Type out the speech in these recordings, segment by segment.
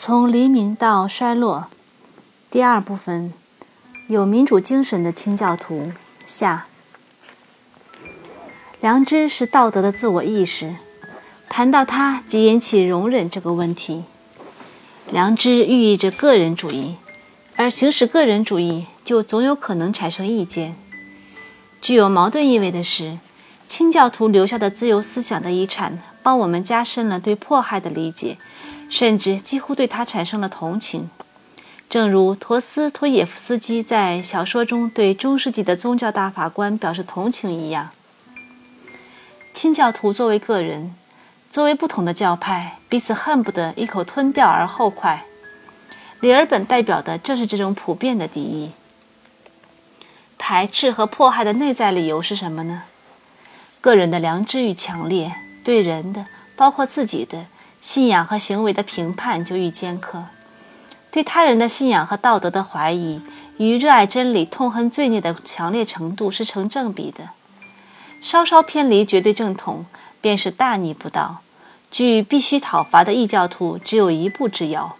从黎明到衰落，第二部分，有民主精神的清教徒下。良知是道德的自我意识，谈到它即引起容忍这个问题。良知寓意着个人主义，而行使个人主义就总有可能产生意见。具有矛盾意味的是，清教徒留下的自由思想的遗产，帮我们加深了对迫害的理解。甚至几乎对他产生了同情，正如陀思妥耶夫斯基在小说中对中世纪的宗教大法官表示同情一样。清教徒作为个人，作为不同的教派，彼此恨不得一口吞掉而后快。里尔本代表的正是这种普遍的敌意。排斥和迫害的内在理由是什么呢？个人的良知欲强烈，对人的，包括自己的。信仰和行为的评判就愈尖刻，对他人的信仰和道德的怀疑与热爱真理、痛恨罪孽的强烈程度是成正比的。稍稍偏离绝对正统，便是大逆不道。距必须讨伐的异教徒只有一步之遥。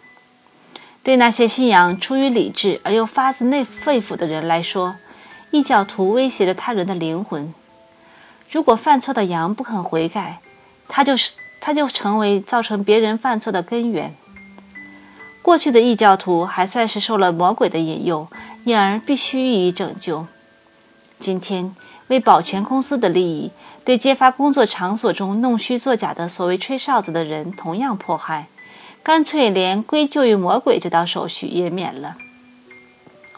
对那些信仰出于理智而又发自内肺腑的人来说，异教徒威胁着他人的灵魂。如果犯错的羊不肯悔改，他就是。他就成为造成别人犯错的根源。过去的异教徒还算是受了魔鬼的引诱，因而必须予以拯救。今天，为保全公司的利益，对揭发工作场所中弄虚作假的所谓吹哨子的人同样迫害，干脆连归咎于魔鬼这道手续也免了。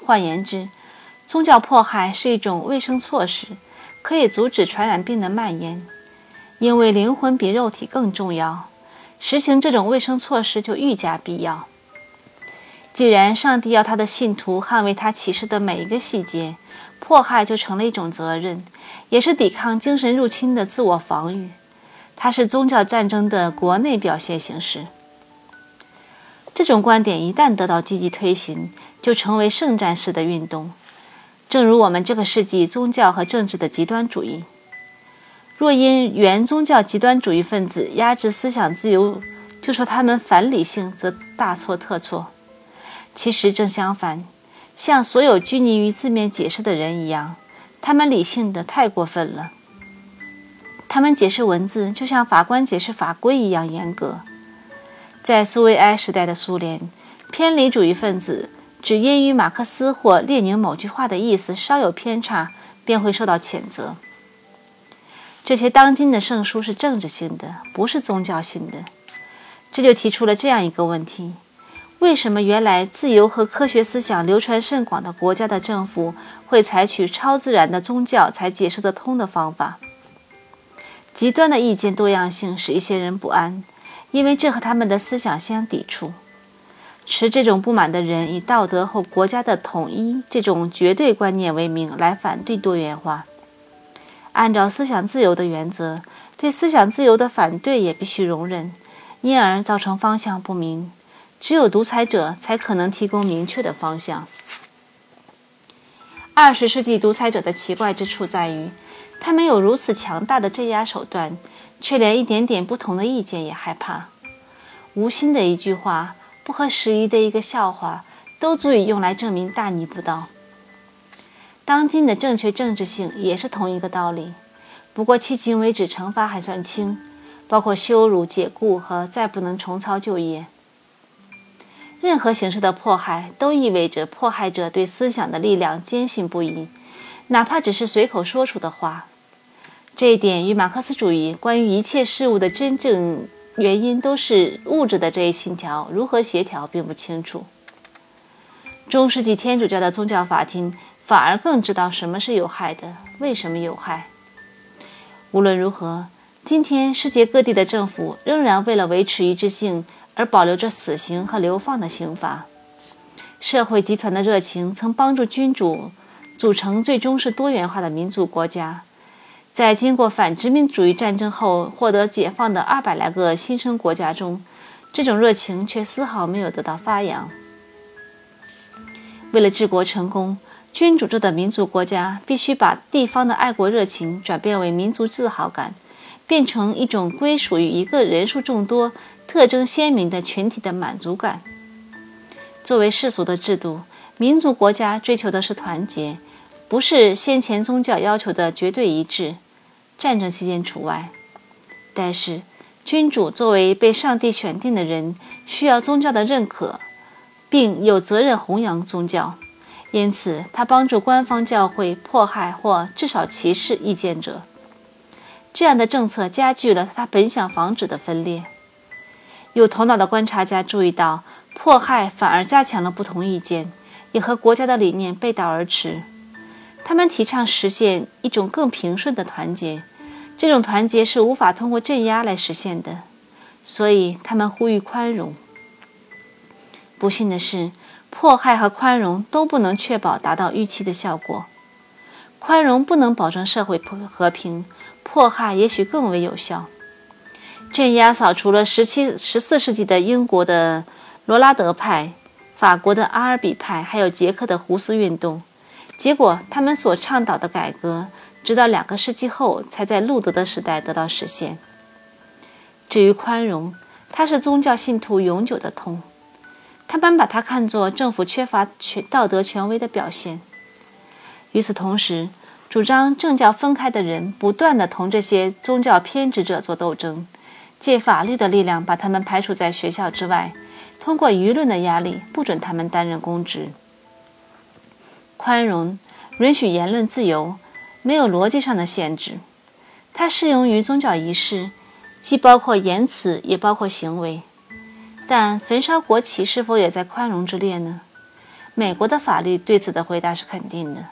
换言之，宗教迫害是一种卫生措施，可以阻止传染病的蔓延。因为灵魂比肉体更重要，实行这种卫生措施就愈加必要。既然上帝要他的信徒捍卫他启示的每一个细节，迫害就成了一种责任，也是抵抗精神入侵的自我防御。它是宗教战争的国内表现形式。这种观点一旦得到积极推行，就成为圣战式的运动，正如我们这个世纪宗教和政治的极端主义。若因原宗教极端主义分子压制思想自由，就说他们反理性，则大错特错。其实正相反，像所有拘泥于字面解释的人一样，他们理性的太过分了。他们解释文字，就像法官解释法规一样严格。在苏维埃时代的苏联，偏离主义分子只因与马克思或列宁某句话的意思稍有偏差，便会受到谴责。这些当今的圣书是政治性的，不是宗教性的，这就提出了这样一个问题：为什么原来自由和科学思想流传甚广的国家的政府会采取超自然的宗教才解释得通的方法？极端的意见多样性使一些人不安，因为这和他们的思想相抵触。持这种不满的人以道德和国家的统一这种绝对观念为名来反对多元化。按照思想自由的原则，对思想自由的反对也必须容忍，因而造成方向不明。只有独裁者才可能提供明确的方向。二十世纪独裁者的奇怪之处在于，他们有如此强大的镇压手段，却连一点点不同的意见也害怕。无心的一句话，不合时宜的一个笑话，都足以用来证明大逆不道。当今的正确政治性也是同一个道理，不过迄今为止惩罚还算轻，包括羞辱、解雇和再不能重操旧业。任何形式的迫害都意味着迫害者对思想的力量坚信不疑，哪怕只是随口说出的话。这一点与马克思主义关于一切事物的真正原因都是物质的这一信条如何协调并不清楚。中世纪天主教的宗教法庭。反而更知道什么是有害的，为什么有害。无论如何，今天世界各地的政府仍然为了维持一致性而保留着死刑和流放的刑罚。社会集团的热情曾帮助君主组成最终是多元化的民族国家。在经过反殖民主义战争后获得解放的二百来个新生国家中，这种热情却丝毫没有得到发扬。为了治国成功。君主制的民族国家必须把地方的爱国热情转变为民族自豪感，变成一种归属于一个人数众多、特征鲜明的群体的满足感。作为世俗的制度，民族国家追求的是团结，不是先前宗教要求的绝对一致，战争期间除外。但是，君主作为被上帝选定的人，需要宗教的认可，并有责任弘扬宗教。因此，他帮助官方教会迫害或至少歧视异见者。这样的政策加剧了他本想防止的分裂。有头脑的观察家注意到，迫害反而加强了不同意见，也和国家的理念背道而驰。他们提倡实现一种更平顺的团结，这种团结是无法通过镇压来实现的，所以他们呼吁宽容。不幸的是。迫害和宽容都不能确保达到预期的效果。宽容不能保证社会和平，迫害也许更为有效。镇压扫除了十七、十四世纪的英国的罗拉德派、法国的阿尔比派，还有捷克的胡斯运动。结果，他们所倡导的改革，直到两个世纪后才在路德的时代得到实现。至于宽容，它是宗教信徒永久的痛。他们把它看作政府缺乏权道德权威的表现。与此同时，主张政教分开的人不断地同这些宗教偏执者做斗争，借法律的力量把他们排除在学校之外，通过舆论的压力不准他们担任公职。宽容允许言论自由，没有逻辑上的限制。它适用于宗教仪式，既包括言辞，也包括行为。但焚烧国旗是否也在宽容之列呢？美国的法律对此的回答是肯定的。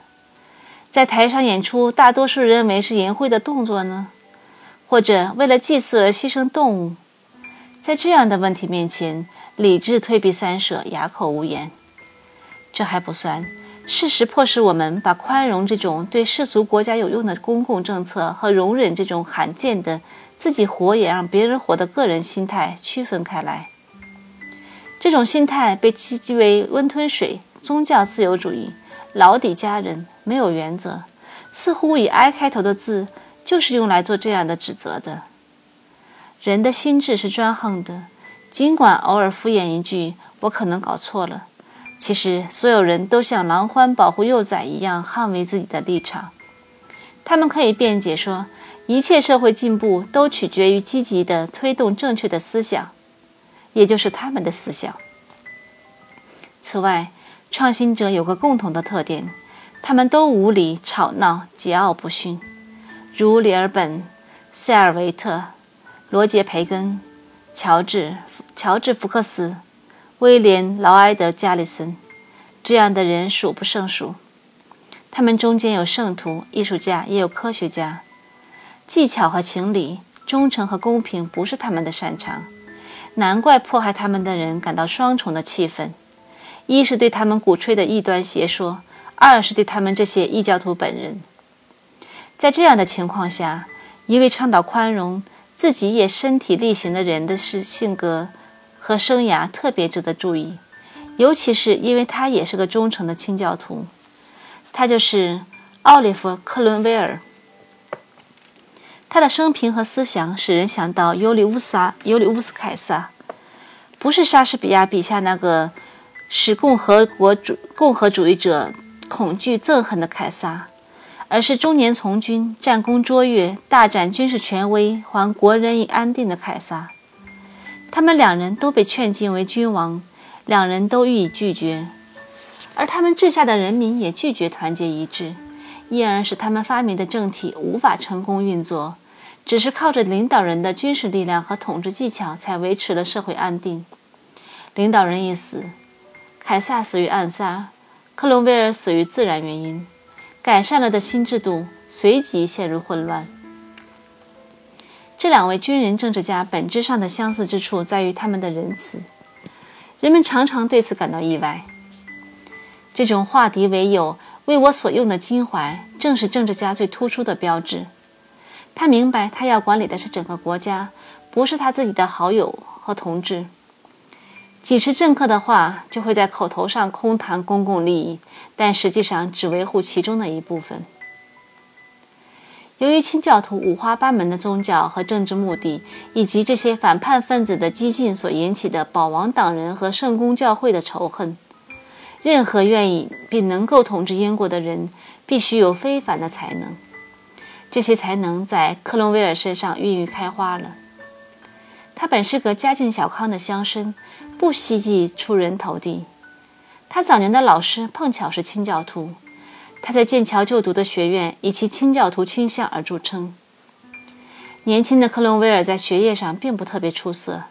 在台上演出，大多数认为是淫秽的动作呢？或者为了祭祀而牺牲动物？在这样的问题面前，理智退避三舍，哑口无言。这还不算，事实迫使我们把宽容这种对世俗国家有用的公共政策和容忍这种罕见的自己活也让别人活的个人心态区分开来。这种心态被讥讥为温吞水、宗教自由主义、老底家人、没有原则，似乎以 “I” 开头的字就是用来做这样的指责的。人的心智是专横的，尽管偶尔敷衍一句“我可能搞错了”，其实所有人都像狼獾保护幼崽一样捍卫自己的立场。他们可以辩解说，一切社会进步都取决于积极的推动正确的思想。也就是他们的思想。此外，创新者有个共同的特点，他们都无理、吵闹、桀骜不驯，如里尔本、塞尔维特、罗杰·培根、乔治、乔治·福克斯、威廉·劳埃德·加里森这样的人数不胜数。他们中间有圣徒、艺术家，也有科学家。技巧和情理、忠诚和公平不是他们的擅长。难怪迫害他们的人感到双重的气愤：一是对他们鼓吹的异端邪说，二是对他们这些异教徒本人。在这样的情况下，一位倡导宽容、自己也身体力行的人的是性格和生涯特别值得注意，尤其是因为他也是个忠诚的清教徒。他就是奥利弗·克伦威尔。他的生平和思想使人想到尤里乌斯·尤里乌斯·凯撒，不是莎士比亚笔下那个使共和国主共和主义者恐惧憎恨的凯撒，而是中年从军、战功卓越、大展军事权威、还国人以安定的凯撒。他们两人都被劝进为君王，两人都予以拒绝，而他们治下的人民也拒绝团结一致。因而使他们发明的政体无法成功运作，只是靠着领导人的军事力量和统治技巧才维持了社会安定。领导人一死，凯撒死于暗杀，克隆威尔死于自然原因，改善了的新制度随即陷入混乱。这两位军人政治家本质上的相似之处在于他们的仁慈，人们常常对此感到意外。这种化敌为友。为我所用的襟怀，正是政治家最突出的标志。他明白，他要管理的是整个国家，不是他自己的好友和同志。几持政客的话，就会在口头上空谈公共利益，但实际上只维护其中的一部分。由于清教徒五花八门的宗教和政治目的，以及这些反叛分子的激进所引起的保王党人和圣公教会的仇恨。任何愿意并能够统治英国的人，必须有非凡的才能。这些才能在克伦威尔身上孕育开花了。他本是个家境小康的乡绅，不希冀出人头地。他早年的老师碰巧是清教徒，他在剑桥就读的学院以其清教徒倾向而著称。年轻的克伦威尔在学业上并不特别出色，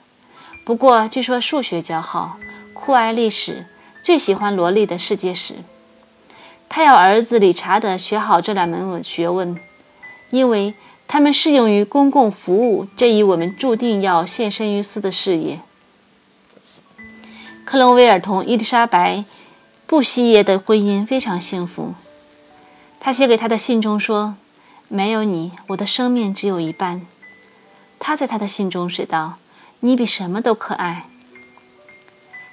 不过据说数学较好，酷爱历史，最喜欢罗莉的世界史。他要儿子理查德学好这两门学问，因为他们适用于公共服务这一我们注定要献身于斯的事业。克伦威尔同伊丽莎白·布希耶的婚姻非常幸福。他写给他的信中说。没有你，我的生命只有一半。他在他的信中写道：“你比什么都可爱。”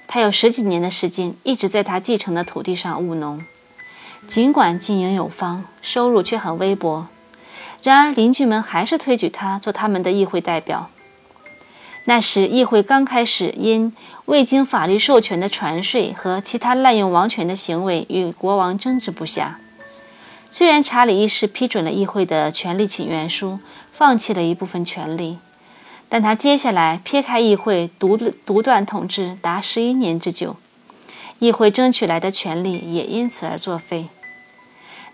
他有十几年的时间一直在他继承的土地上务农，尽管经营有方，收入却很微薄。然而邻居们还是推举他做他们的议会代表。那时议会刚开始，因未经法律授权的传税和其他滥用王权的行为与国王争执不下。虽然查理一世批准了议会的权力请愿书，放弃了一部分权力，但他接下来撇开议会独独断统治达十一年之久，议会争取来的权利也因此而作废。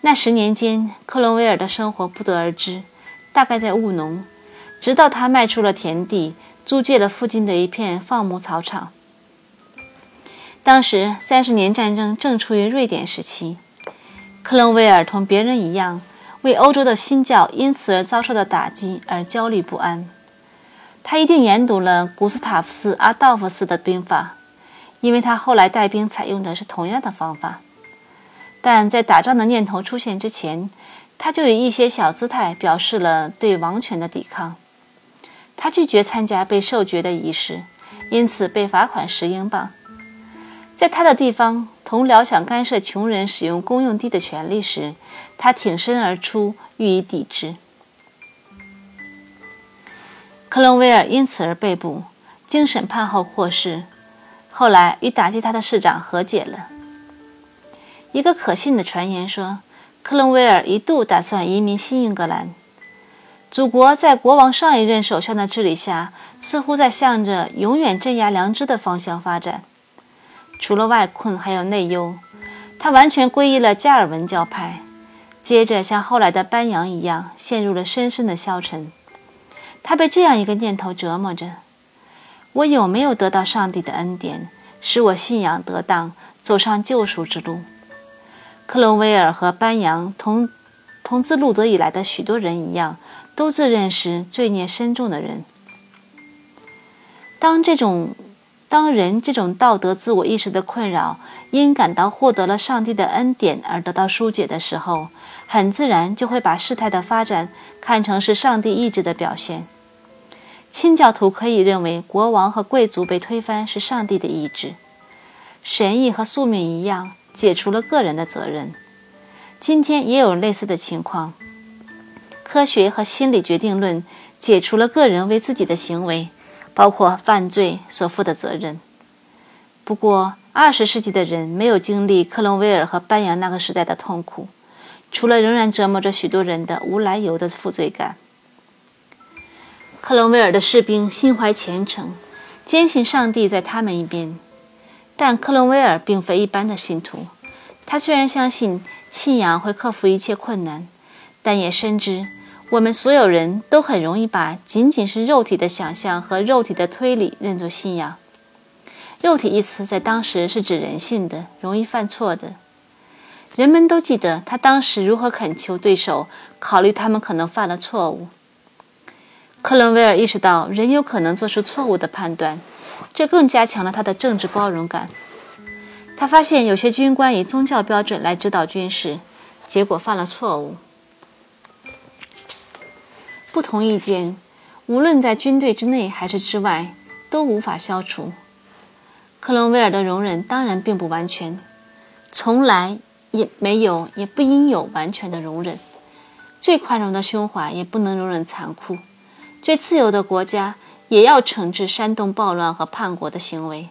那十年间，克伦威尔的生活不得而知，大概在务农，直到他卖出了田地，租借了附近的一片放牧草场。当时三十年战争正处于瑞典时期。克伦威尔同别人一样，为欧洲的新教因此而遭受的打击而焦虑不安。他一定研读了古斯塔夫斯·阿道夫斯的兵法，因为他后来带兵采用的是同样的方法。但在打仗的念头出现之前，他就以一些小姿态表示了对王权的抵抗。他拒绝参加被授爵的仪式，因此被罚款十英镑。在他的地方。同僚想干涉穷人使用公用地的权利时，他挺身而出予以抵制。克伦威尔因此而被捕，经审判后获释，后来与打击他的市长和解了。一个可信的传言说，克伦威尔一度打算移民新英格兰。祖国在国王上一任首相的治理下，似乎在向着永远镇压良知的方向发展。除了外困，还有内忧。他完全皈依了加尔文教派，接着像后来的班扬一样，陷入了深深的消沉。他被这样一个念头折磨着：我有没有得到上帝的恩典，使我信仰得当，走上救赎之路？克伦威尔和班扬同同自路德以来的许多人一样，都自认是罪孽深重的人。当这种。当人这种道德自我意识的困扰因感到获得了上帝的恩典而得到疏解的时候，很自然就会把事态的发展看成是上帝意志的表现。清教徒可以认为国王和贵族被推翻是上帝的意志，神意和宿命一样解除了个人的责任。今天也有类似的情况，科学和心理决定论解除了个人为自己的行为。包括犯罪所负的责任。不过，二十世纪的人没有经历克伦威尔和班扬那个时代的痛苦，除了仍然折磨着许多人的无来由的负罪感。克伦威尔的士兵心怀虔诚，坚信上帝在他们一边。但克伦威尔并非一般的信徒，他虽然相信信仰会克服一切困难，但也深知。我们所有人都很容易把仅仅是肉体的想象和肉体的推理认作信仰。肉体一词在当时是指人性的，容易犯错的。人们都记得他当时如何恳求对手考虑他们可能犯了错误。克伦威尔意识到人有可能做出错误的判断，这更加强了他的政治包容感。他发现有些军官以宗教标准来指导军事，结果犯了错误。不同意见，无论在军队之内还是之外，都无法消除。克伦威尔的容忍当然并不完全，从来也没有，也不应有完全的容忍。最宽容的胸怀也不能容忍残酷，最自由的国家也要惩治煽动暴乱和叛国的行为。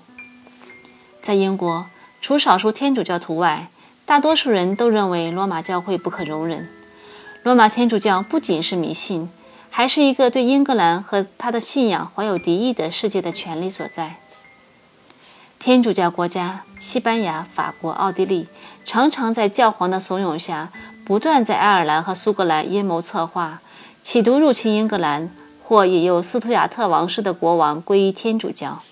在英国，除少数天主教徒外，大多数人都认为罗马教会不可容忍。罗马天主教不仅是迷信，还是一个对英格兰和他的信仰怀有敌意的世界的权利所在。天主教国家西班牙、法国、奥地利常常在教皇的怂恿下，不断在爱尔兰和苏格兰阴谋策划，企图入侵英格兰，或引诱斯图亚特王室的国王皈依天主教。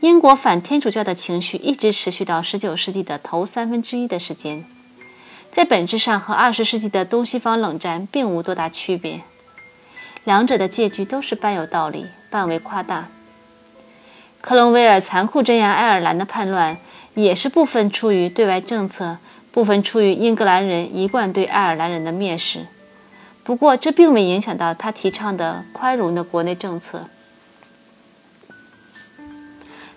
英国反天主教的情绪一直持续到19世纪的头三分之一的时间，在本质上和20世纪的东西方冷战并无多大区别，两者的结局都是半有道理，半为夸大。克隆威尔残酷镇压爱尔兰的叛乱，也是部分出于对外政策，部分出于英格兰人一贯对爱尔兰人的蔑视。不过，这并未影响到他提倡的宽容的国内政策。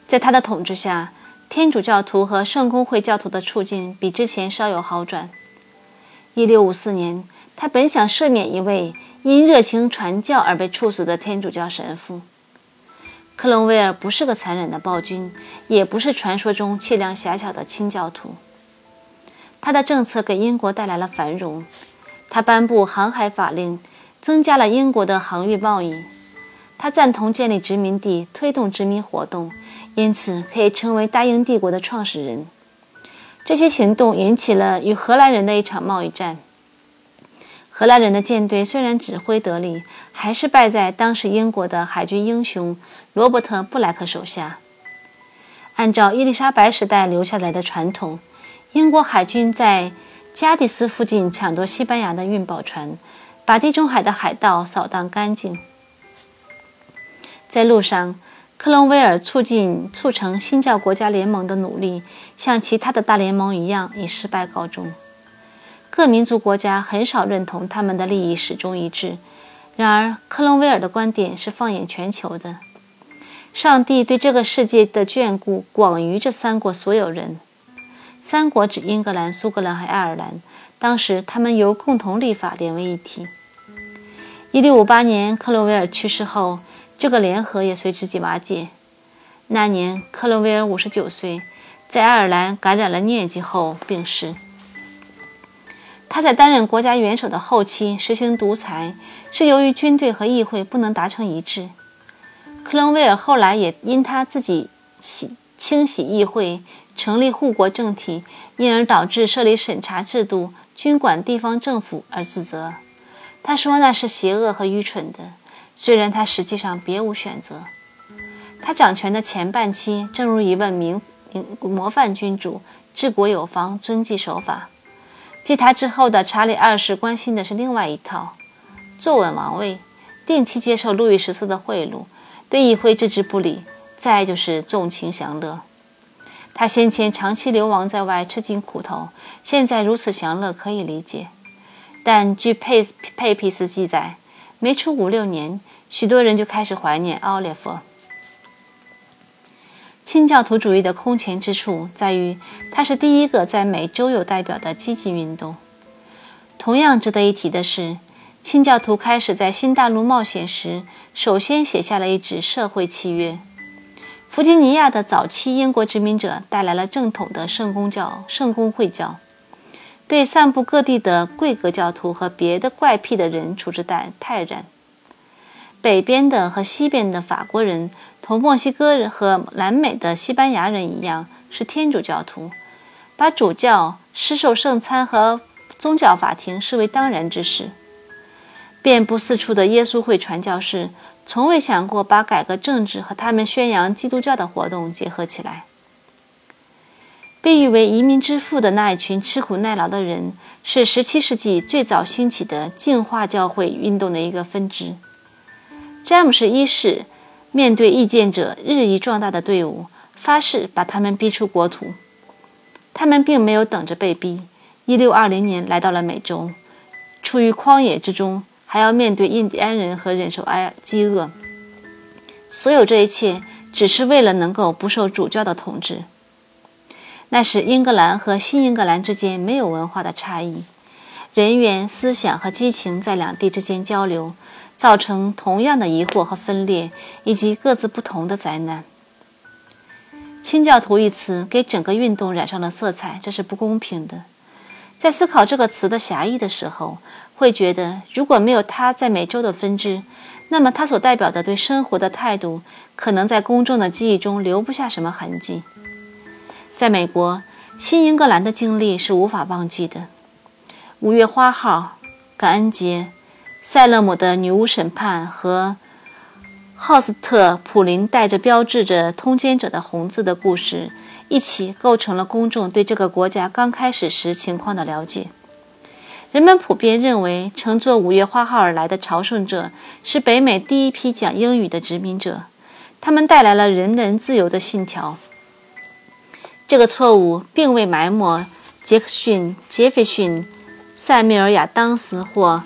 在他的统治下，天主教徒和圣公会教徒的处境比之前稍有好转。1654年，他本想赦免一位因热情传教而被处死的天主教神父。克隆威尔不是个残忍的暴君，也不是传说中气量狭小的清教徒。他的政策给英国带来了繁荣。他颁布航海法令，增加了英国的航运贸易。他赞同建立殖民地，推动殖民活动，因此可以称为大英帝国的创始人。这些行动引起了与荷兰人的一场贸易战。荷兰人的舰队虽然指挥得力，还是败在当时英国的海军英雄罗伯特·布莱克手下。按照伊丽莎白时代留下来的传统，英国海军在加的斯附近抢夺西班牙的运宝船，把地中海的海盗扫荡干净。在路上，克隆威尔促进促成新教国家联盟的努力，像其他的大联盟一样，以失败告终。各民族国家很少认同他们的利益始终一致。然而，克隆威尔的观点是放眼全球的。上帝对这个世界的眷顾广于这三国所有人。三国指英格兰、苏格兰和爱尔兰。当时，他们由共同立法连为一体。1658年，克隆威尔去世后，这个联合也随之即瓦解。那年，克隆威尔59岁，在爱尔兰感染了疟疾后病逝。他在担任国家元首的后期实行独裁，是由于军队和议会不能达成一致。克伦威尔后来也因他自己清清洗议会、成立护国政体，因而导致设立审查制度、军管地方政府而自责。他说那是邪恶和愚蠢的，虽然他实际上别无选择。他掌权的前半期，正如一位名名模范君主，治国有方，遵纪守法。继他之后的查理二世关心的是另外一套：坐稳王位，定期接受路易十四的贿赂，对议会置之不理，再就是纵情享乐。他先前长期流亡在外，吃尽苦头，现在如此享乐可以理解。但据佩佩皮斯记载，没出五六年，许多人就开始怀念奥利弗。清教徒主义的空前之处在于，它是第一个在美洲有代表的积极运动。同样值得一提的是，清教徒开始在新大陆冒险时，首先写下了一纸社会契约。弗吉尼亚的早期英国殖民者带来了正统的圣公教、圣公会教，对散布各地的贵格教徒和别的怪癖的人处置泰泰然。北边的和西边的法国人。同墨西哥人和南美的西班牙人一样，是天主教徒，把主教、施受圣餐和宗教法庭视为当然之事。遍布四处的耶稣会传教士，从未想过把改革政治和他们宣扬基督教的活动结合起来。被誉为移民之父的那一群吃苦耐劳的人，是17世纪最早兴起的净化教会运动的一个分支。詹姆士一世。面对意见者日益壮大的队伍，发誓把他们逼出国土。他们并没有等着被逼。1620年来到了美洲，处于旷野之中，还要面对印第安人和忍受挨饥饿。所有这一切，只是为了能够不受主教的统治。那时，英格兰和新英格兰之间没有文化的差异，人员、思想和激情在两地之间交流。造成同样的疑惑和分裂，以及各自不同的灾难。清教徒一词给整个运动染上了色彩，这是不公平的。在思考这个词的狭义的时候，会觉得如果没有他在美洲的分支，那么他所代表的对生活的态度，可能在公众的记忆中留不下什么痕迹。在美国，新英格兰的经历是无法忘记的。五月花号、感恩节、塞勒姆的女巫审判和浩斯特普林带着标志着通奸者的红字的故事，一起构成了公众对这个国家刚开始时情况的了解。人们普遍认为，乘坐五月花号而来的朝圣者是北美第一批讲英语的殖民者，他们带来了人人自由的信条。这个错误并未埋没杰克逊、杰斐逊、塞缪尔·亚当斯或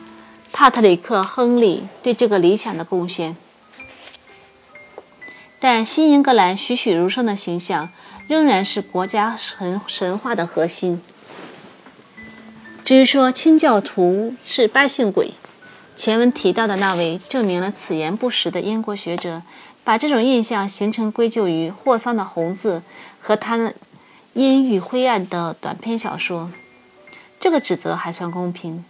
帕特里克·亨利对这个理想的贡献，但新英格兰栩栩如生的形象仍然是国家神神话的核心。至于说清教徒是百姓鬼，前文提到的那位证明了此言不实的英国学者，把这种印象形成归咎于霍桑的《红字》和他的阴郁灰暗的短篇小说。这个指责还算公平，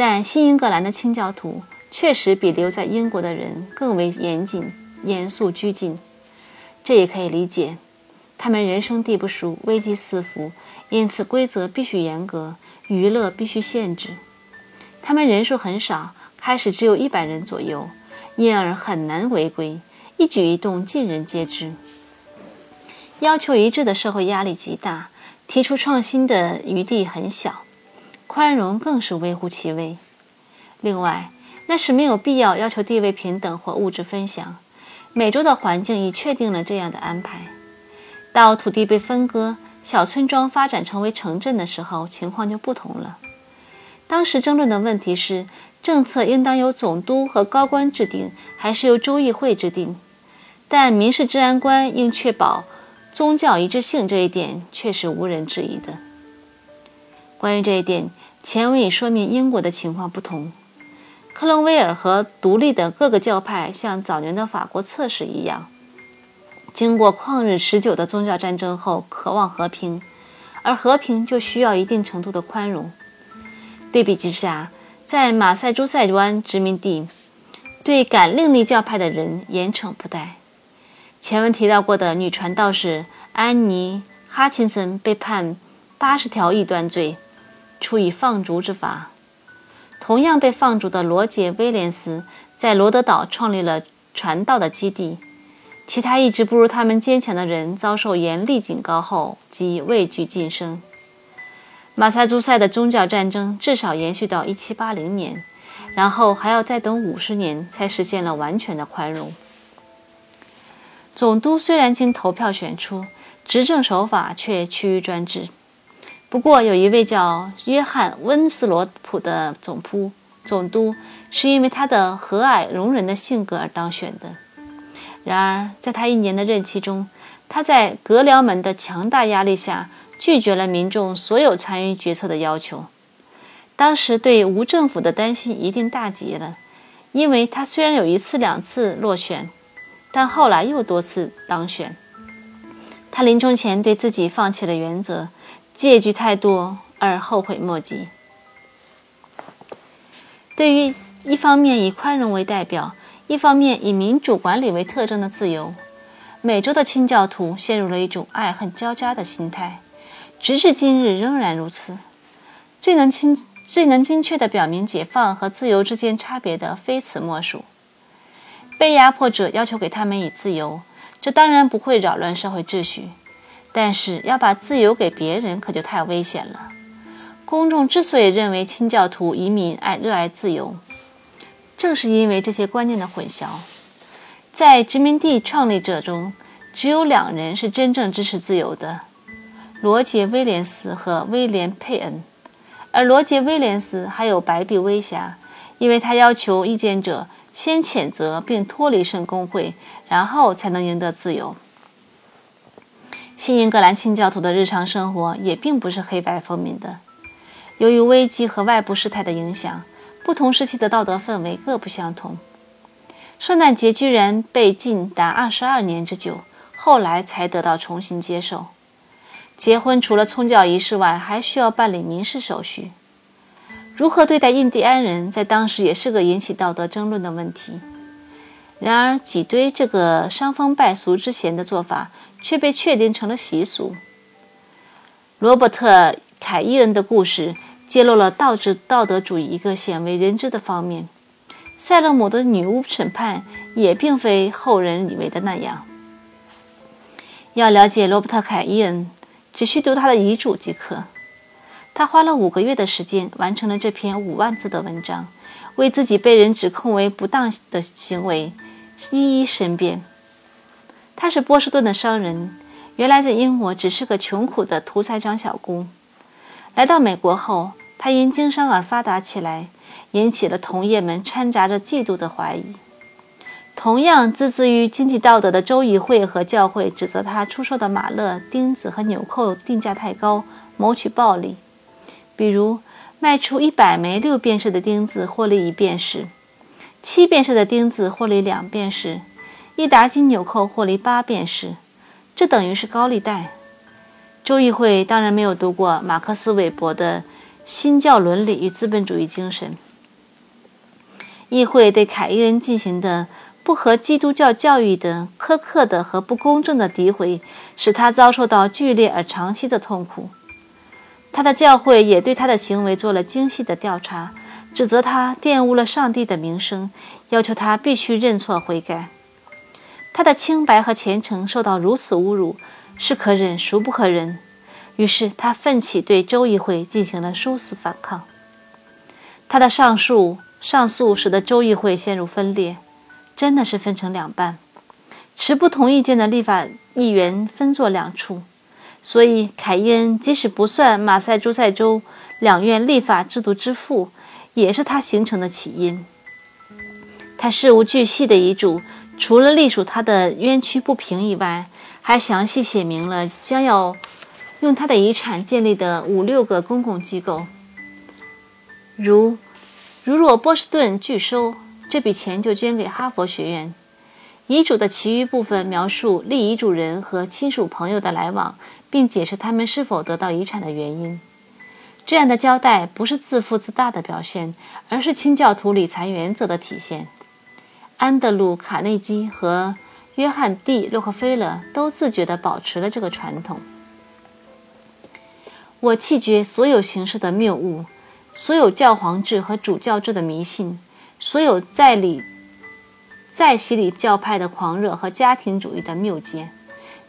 但新英格兰的清教徒确实比留在英国的人更为严谨、严肃拘谨。这也可以理解，他们人生地不熟，危机四伏，因此规则必须严格。娱乐必须限制，他们人数很少，开始只有一百人左右，因而很难违规，一举一动尽人皆知。要求一致的社会压力极大，提出创新的余地很小，宽容更是微乎其微。另外，那是没有必要要求地位平等或物质分享。美洲的环境已确定了这样的安排，到土地被分割。小村庄发展成为城镇的时候，情况就不同了。当时争论的问题是，政策应当由总督和高官制定，还是由州议会制定？但民事治安官应确保宗教一致性，这一点却是无人质疑的。关于这一点，前文已说明英国的情况不同。克伦威尔和独立的各个教派像早年的法国测试一样。经过旷日持久的宗教战争后，渴望和平，而和平就需要一定程度的宽容。对比之下，在马赛诸塞湾殖民地，对敢另立教派的人严惩不贷。前文提到过的女传道士安妮·哈钦森被判八十条异端罪，处以放逐之法。同样被放逐的罗杰·威廉斯在罗德岛创立了传道的基地。其他一直不如他们坚强的人遭受严厉警告后，即畏惧晋升。马萨诸塞的宗教战争至少延续到1780年，然后还要再等五十年才实现了完全的宽容。总督虽然经投票选出，执政手法却趋于专制。不过，有一位叫约翰·温斯罗普的总督，总督是因为他的和蔼容人的性格而当选的。然而，在他一年的任期中，他在阁僚们的强大压力下，拒绝了民众所有参与决策的要求。当时对无政府的担心一定大极了，因为他虽然有一次两次落选，但后来又多次当选。他临终前对自己放弃了原则，借据太多而后悔莫及。对于一方面以宽容为代表。一方面以民主管理为特征的自由，美洲的清教徒陷入了一种爱恨交加的心态，直至今日仍然如此。最能清、最能精确地表明解放和自由之间差别的，非此莫属。被压迫者要求给他们以自由，这当然不会扰乱社会秩序，但是要把自由给别人，可就太危险了。公众之所以认为清教徒移民爱热爱自由，正是因为这些观念的混淆，在殖民地创立者中，只有两人是真正支持自由的：罗杰·威廉斯和威廉·佩恩。而罗杰·威廉斯还有白璧微瑕，因为他要求意见者先谴责并脱离圣公会，然后才能赢得自由。新英格兰清教徒的日常生活也并不是黑白分明的，由于危机和外部事态的影响。不同时期的道德氛围各不相同。圣诞节居然被禁达二十二年之久，后来才得到重新接受。结婚除了宗教仪式外，还需要办理民事手续。如何对待印第安人，在当时也是个引起道德争论的问题。然而，挤兑这个伤风败俗之嫌的做法，却被确定成了习俗。罗伯特·凯伊恩的故事揭露了道德道德主义一个鲜为人知的方面。塞勒姆的女巫审判也并非后人以为的那样。要了解罗伯特·凯伊恩，只需读他的遗嘱即可。他花了五个月的时间完成了这篇五万字的文章，为自己被人指控为不当的行为一一申辩。他是波士顿的商人，原来在英国只是个穷苦的屠宰场小工。来到美国后，他因经商而发达起来，引起了同业们掺杂着嫉妒的怀疑。同样自资于经济道德的州议会和教会指责他出售的马勒、钉子和纽扣定价太高，谋取暴利。比如，卖出一百枚六便士的钉子获利一便士，七便士的钉子获利两便士，一打金纽扣获利八便士，这等于是高利贷。州议会当然没有读过马克思韦伯的《新教伦理与资本主义精神》。议会对凯伊恩进行的不合基督教教育的苛刻的和不公正的诋毁，使他遭受到剧烈而长期的痛苦。他的教会也对他的行为做了精细的调查，指责他玷污了上帝的名声，要求他必须认错悔改。他的清白和虔诚受到如此侮辱，是可忍孰不可忍。于是他奋起对州议会进行了殊死反抗。他的上诉上诉使得州议会陷入分裂，真的是分成两半，持不同意见的立法议员分作两处。所以，凯伊恩即使不算马赛诸塞州两院立法制度之父，也是他形成的起因。他事无巨细的遗嘱，除了隶属他的冤屈不平以外，还详细写明了将要用他的遗产建立的五六个公共机构。如，如若波士顿拒收，这笔钱就捐给哈佛学院。遗嘱的其余部分描述立遗嘱人和亲属朋友的来往。并解释他们是否得到遗产的原因。这样的交代不是自负自大的表现，而是清教徒理财原则的体现。安德鲁·卡内基和约翰 ·D· 洛克菲勒都自觉地保持了这个传统。我弃绝所有形式的谬误，所有教皇制和主教制的迷信，所有在理在洗礼教派的狂热和家庭主义的谬见。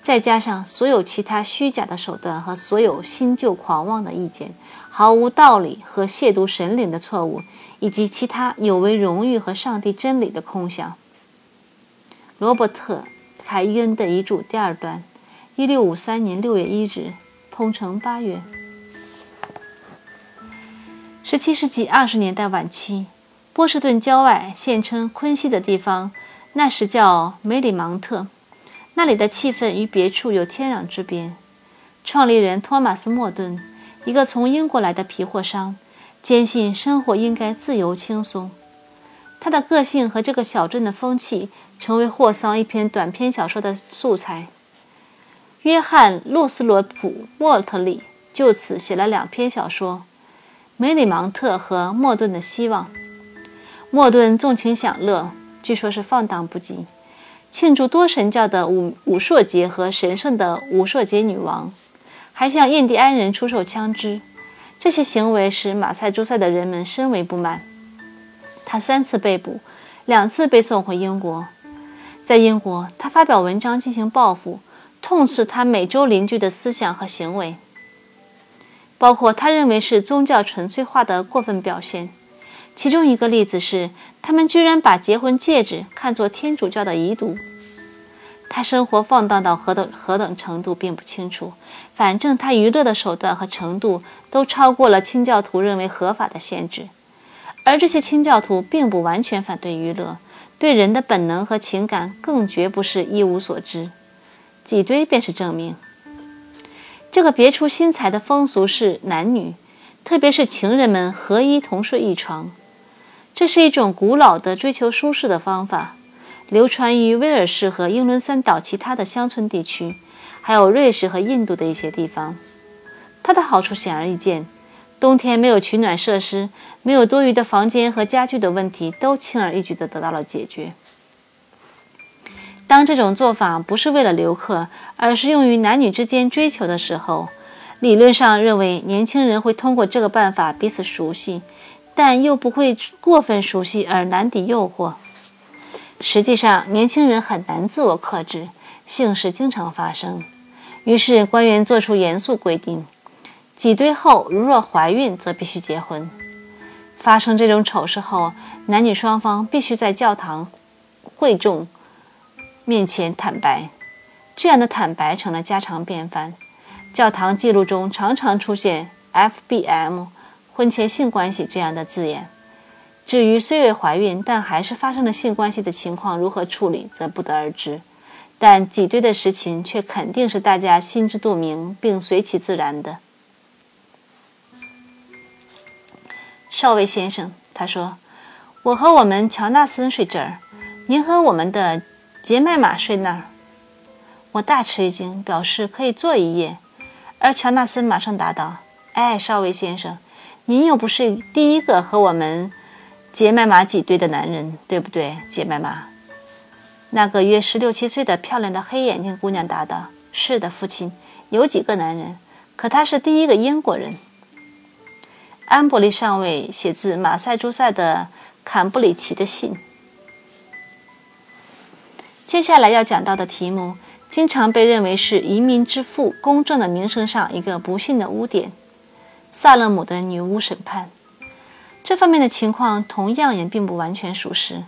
再加上所有其他虚假的手段和所有新旧狂妄的意见、毫无道理和亵渎神灵的错误，以及其他有违荣誉和上帝真理的空想。罗伯特·凯伊恩的遗嘱第二段，一六五三年六月一日，通城八月。十七世纪二十年代晚期，波士顿郊外现称昆西的地方，那时叫梅里芒特。那里的气氛与别处有天壤之别。创立人托马斯·莫顿，一个从英国来的皮货商，坚信生活应该自由轻松。他的个性和这个小镇的风气，成为霍桑一篇短篇小说的素材。约翰·洛斯罗普·沃特利就此写了两篇小说：《梅里芒特》和《莫顿的希望》。莫顿纵情享乐，据说是放荡不羁。庆祝多神教的武武硕节和神圣的武硕节女王，还向印第安人出售枪支，这些行为使马赛诸塞的人们深为不满。他三次被捕，两次被送回英国。在英国，他发表文章进行报复，痛斥他美洲邻居的思想和行为，包括他认为是宗教纯粹化的过分表现。其中一个例子是，他们居然把结婚戒指看作天主教的遗毒。他生活放荡到何等何等程度并不清楚，反正他娱乐的手段和程度都超过了清教徒认为合法的限制。而这些清教徒并不完全反对娱乐，对人的本能和情感更绝不是一无所知。挤兑便是证明。这个别出心裁的风俗是男女，特别是情人们合一同睡一床。这是一种古老的追求舒适的方法。流传于威尔士和英伦三岛其他的乡村地区，还有瑞士和印度的一些地方。它的好处显而易见：冬天没有取暖设施、没有多余的房间和家具的问题都轻而易举地得到了解决。当这种做法不是为了留客，而是用于男女之间追求的时候，理论上认为年轻人会通过这个办法彼此熟悉，但又不会过分熟悉而难抵诱惑。实际上，年轻人很难自我克制，性事经常发生。于是官员做出严肃规定：挤堆后如若怀孕，则必须结婚。发生这种丑事后，男女双方必须在教堂会众。面前坦白，这样的坦白成了家常便饭。教堂记录中常常出现 “F.B.M.” 婚前性关系这样的字眼。至于虽未怀孕但还是发生了性关系的情况如何处理，则不得而知。但挤兑的实情却肯定是大家心知肚明并随其自然的。少尉先生，他说：“我和我们乔纳森睡这儿，您和我们的。”杰麦玛睡那儿，我大吃一惊，表示可以坐一夜。而乔纳森马上答道：“哎，少尉先生，您又不是第一个和我们杰麦玛挤兑的男人，对不对？”杰麦玛，那个约十六七岁的漂亮的黑眼睛姑娘答道：“是的，父亲，有几个男人，可他是第一个英国人。”安伯利上尉写自马赛诸塞的坎布里奇的信。接下来要讲到的题目，经常被认为是移民之父公正的名声上一个不幸的污点——萨勒姆的女巫审判。这方面的情况同样也并不完全属实。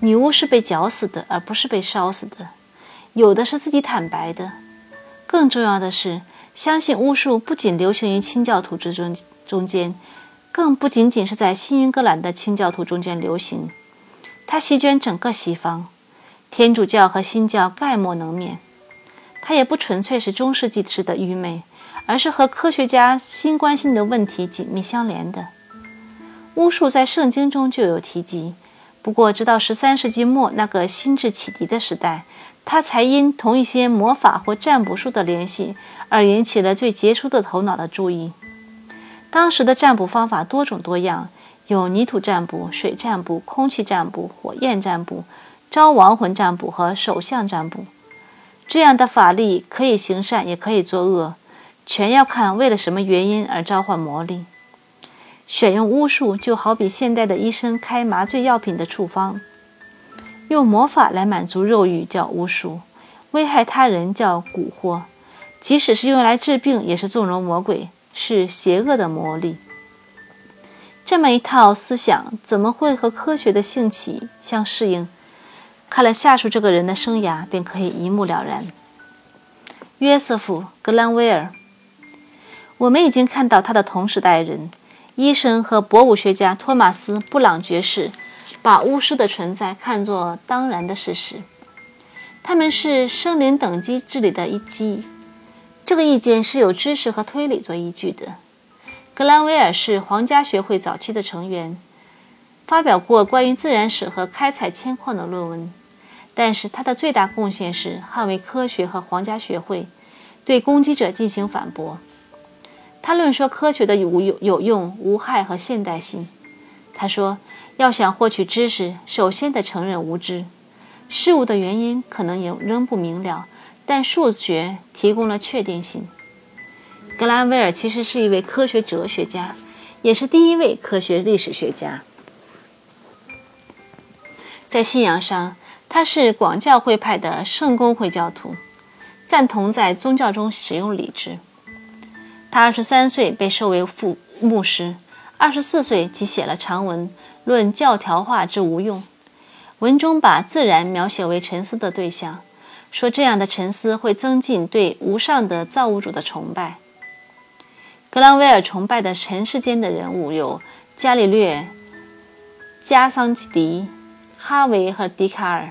女巫是被绞死的，而不是被烧死的。有的是自己坦白的。更重要的是，相信巫术不仅流行于清教徒之中中间，更不仅仅是在新英格兰的清教徒中间流行，它席卷整个西方。天主教和新教概莫能免，它也不纯粹是中世纪式的愚昧，而是和科学家新关心的问题紧密相连的。巫术在圣经中就有提及，不过直到十三世纪末那个心智启迪的时代，它才因同一些魔法或占卜术的联系而引起了最杰出的头脑的注意。当时的占卜方法多种多样，有泥土占卜、水占卜、空气占卜、火焰占卜。招亡魂占卜和手相占卜，这样的法力可以行善，也可以作恶，全要看为了什么原因而召唤魔力。选用巫术，就好比现代的医生开麻醉药品的处方，用魔法来满足肉欲叫巫术，危害他人叫蛊惑，即使是用来治病，也是纵容魔鬼，是邪恶的魔力。这么一套思想，怎么会和科学的兴起相适应？看了下述这个人的生涯，便可以一目了然。约瑟夫·格兰威尔，我们已经看到他的同时代人，医生和博物学家托马斯·布朗爵士，把巫师的存在看作当然的事实。他们是生灵等级制里的一级，这个意见是有知识和推理做依据的。格兰威尔是皇家学会早期的成员，发表过关于自然史和开采铅矿的论文。但是他的最大贡献是捍卫科学和皇家学会，对攻击者进行反驳。他论说科学的有有有用、无害和现代性。他说，要想获取知识，首先得承认无知。事物的原因可能仍仍不明了，但数学提供了确定性。格兰威尔其实是一位科学哲学家，也是第一位科学历史学家。在信仰上。他是广教会派的圣公会教徒，赞同在宗教中使用理智。他二十三岁被授为副牧师，二十四岁即写了长文论教条化之无用。文中把自然描写为沉思的对象，说这样的沉思会增进对无上的造物主的崇拜。格兰威尔崇拜的尘世间的人物有伽利略、加桑奇迪、哈维和笛卡尔。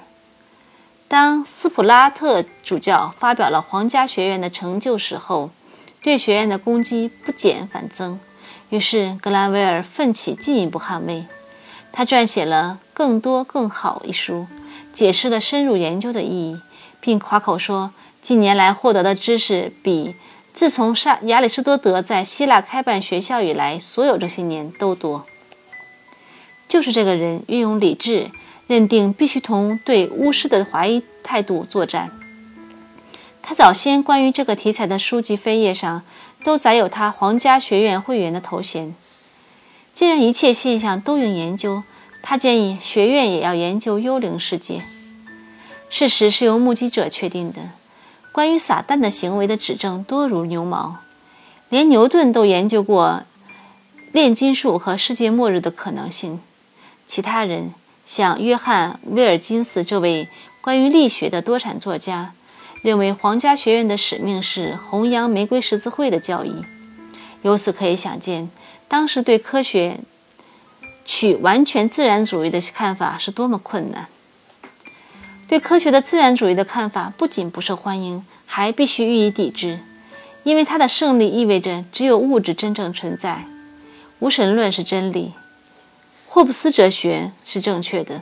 当斯普拉特主教发表了皇家学院的成就史后，对学院的攻击不减反增。于是格兰维尔奋起进一步捍卫。他撰写了《更多更好》一书，解释了深入研究的意义，并夸口说，近年来获得的知识比自从亚亚里士多德在希腊开办学校以来所有这些年都多。就是这个人运用理智，认定必须同对巫师的怀疑态度作战。他早先关于这个题材的书籍扉页上都载有他皇家学院会员的头衔。既然一切现象都应研究，他建议学院也要研究幽灵世界。事实是由目击者确定的。关于撒旦的行为的指证多如牛毛，连牛顿都研究过炼金术和世界末日的可能性。其他人，像约翰·威尔金斯这位关于力学的多产作家，认为皇家学院的使命是弘扬玫瑰十字会的教义。由此可以想见，当时对科学取完全自然主义的看法是多么困难。对科学的自然主义的看法不仅不受欢迎，还必须予以抵制，因为它的胜利意味着只有物质真正存在，无神论是真理。霍布斯哲学是正确的。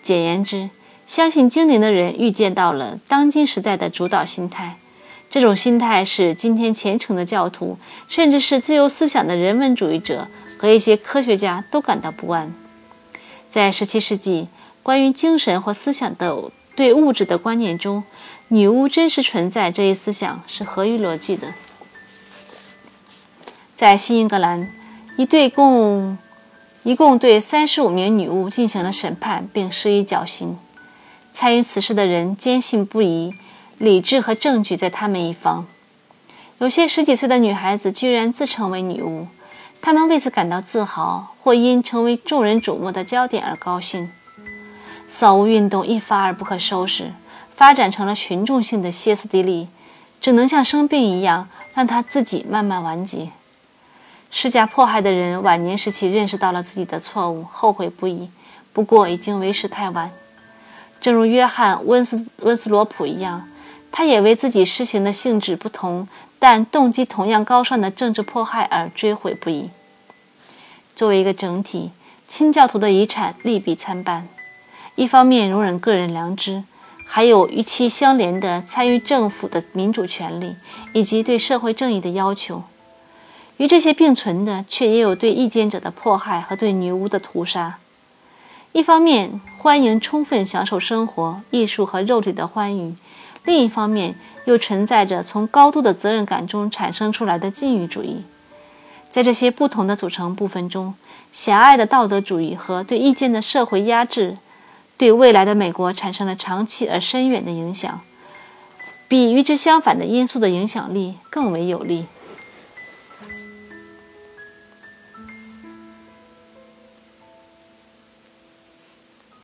简言之，相信精灵的人预见到了当今时代的主导心态。这种心态使今天虔诚的教徒，甚至是自由思想的人文主义者和一些科学家都感到不安。在17世纪，关于精神或思想的对物质的观念中，女巫真实存在这一思想是合于逻辑的。在新英格兰，一对共。一共对三十五名女巫进行了审判，并施以绞刑。参与此事的人坚信不疑，理智和证据在他们一方。有些十几岁的女孩子居然自称为女巫，她们为此感到自豪，或因成为众人瞩目的焦点而高兴。扫巫运动一发而不可收拾，发展成了群众性的歇斯底里，只能像生病一样，让它自己慢慢完结。施加迫害的人晚年时期认识到了自己的错误，后悔不已。不过已经为时太晚。正如约翰·温斯温斯罗普一样，他也为自己施行的性质不同但动机同样高尚的政治迫害而追悔不已。作为一个整体，清教徒的遗产利弊参半。一方面容忍个人良知，还有与其相连的参与政府的民主权利以及对社会正义的要求。与这些并存的，却也有对异见者的迫害和对女巫的屠杀。一方面欢迎充分享受生活、艺术和肉体的欢愉，另一方面又存在着从高度的责任感中产生出来的禁欲主义。在这些不同的组成部分中，狭隘的道德主义和对意见的社会压制，对未来的美国产生了长期而深远的影响，比与之相反的因素的影响力更为有利。